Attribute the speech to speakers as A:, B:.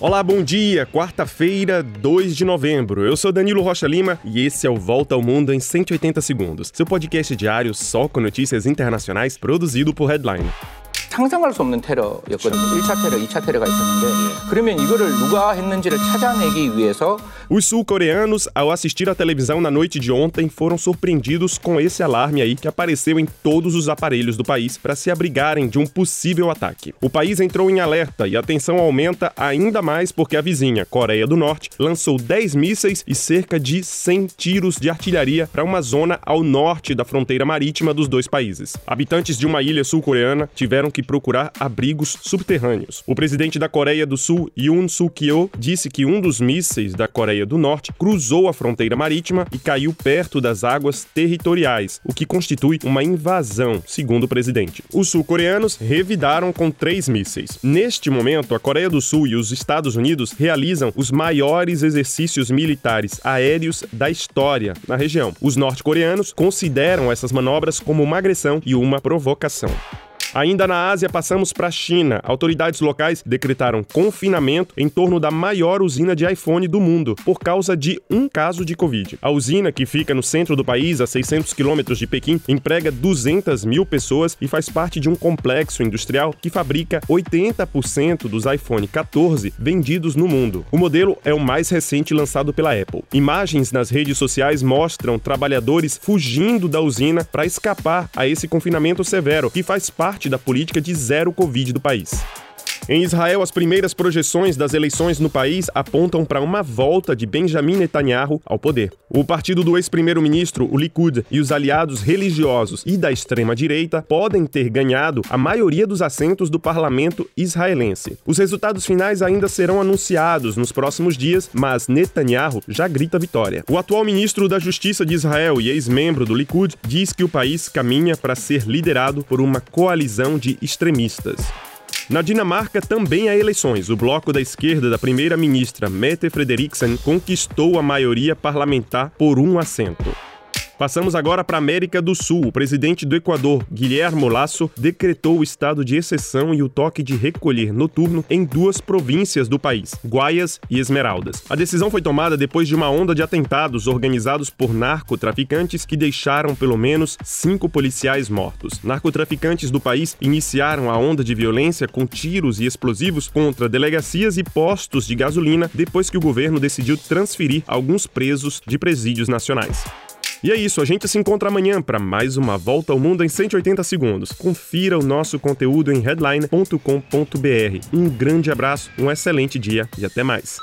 A: Olá, bom dia. Quarta-feira, 2 de novembro. Eu sou Danilo Rocha Lima e esse é o Volta ao Mundo em 180 segundos. Seu podcast diário só com notícias internacionais produzido por Headline.
B: 상상할 수 없는 테러였거든요. 1차 테러, 2차 테러가 있었는데 그러면 이거를 누가 했는지를 찾아내기 위해서
A: Os sul-coreanos, ao assistir à televisão na noite de ontem, foram surpreendidos com esse alarme aí que apareceu em todos os aparelhos do país para se abrigarem de um possível ataque. O país entrou em alerta e a tensão aumenta ainda mais porque a vizinha, Coreia do Norte, lançou 10 mísseis e cerca de 100 tiros de artilharia para uma zona ao norte da fronteira marítima dos dois países. Habitantes de uma ilha sul-coreana tiveram que procurar abrigos subterrâneos. O presidente da Coreia do Sul, Yoon Suk-yeol, disse que um dos mísseis da Coreia do Norte cruzou a fronteira marítima e caiu perto das águas territoriais, o que constitui uma invasão, segundo o presidente. Os sul-coreanos revidaram com três mísseis. Neste momento, a Coreia do Sul e os Estados Unidos realizam os maiores exercícios militares aéreos da história na região. Os norte-coreanos consideram essas manobras como uma agressão e uma provocação. Ainda na Ásia, passamos para a China. Autoridades locais decretaram confinamento em torno da maior usina de iPhone do mundo, por causa de um caso de Covid. A usina, que fica no centro do país, a 600 quilômetros de Pequim, emprega 200 mil pessoas e faz parte de um complexo industrial que fabrica 80% dos iPhone 14 vendidos no mundo. O modelo é o mais recente lançado pela Apple. Imagens nas redes sociais mostram trabalhadores fugindo da usina para escapar a esse confinamento severo, que faz parte da política de zero Covid do país. Em Israel, as primeiras projeções das eleições no país apontam para uma volta de Benjamin Netanyahu ao poder. O partido do ex-primeiro-ministro, o Likud, e os aliados religiosos e da extrema-direita podem ter ganhado a maioria dos assentos do parlamento israelense. Os resultados finais ainda serão anunciados nos próximos dias, mas Netanyahu já grita vitória. O atual ministro da Justiça de Israel e ex-membro do Likud diz que o país caminha para ser liderado por uma coalizão de extremistas. Na Dinamarca também há eleições. O bloco da esquerda da primeira-ministra Mette Frederiksen conquistou a maioria parlamentar por um assento. Passamos agora para a América do Sul. O presidente do Equador, Guilherme Lasso, decretou o estado de exceção e o toque de recolher noturno em duas províncias do país, Guaias e Esmeraldas. A decisão foi tomada depois de uma onda de atentados organizados por narcotraficantes que deixaram pelo menos cinco policiais mortos. Narcotraficantes do país iniciaram a onda de violência com tiros e explosivos contra delegacias e postos de gasolina depois que o governo decidiu transferir alguns presos de presídios nacionais. E é isso, a gente se encontra amanhã para mais uma volta ao mundo em 180 segundos. Confira o nosso conteúdo em headline.com.br. Um grande abraço, um excelente dia e até mais.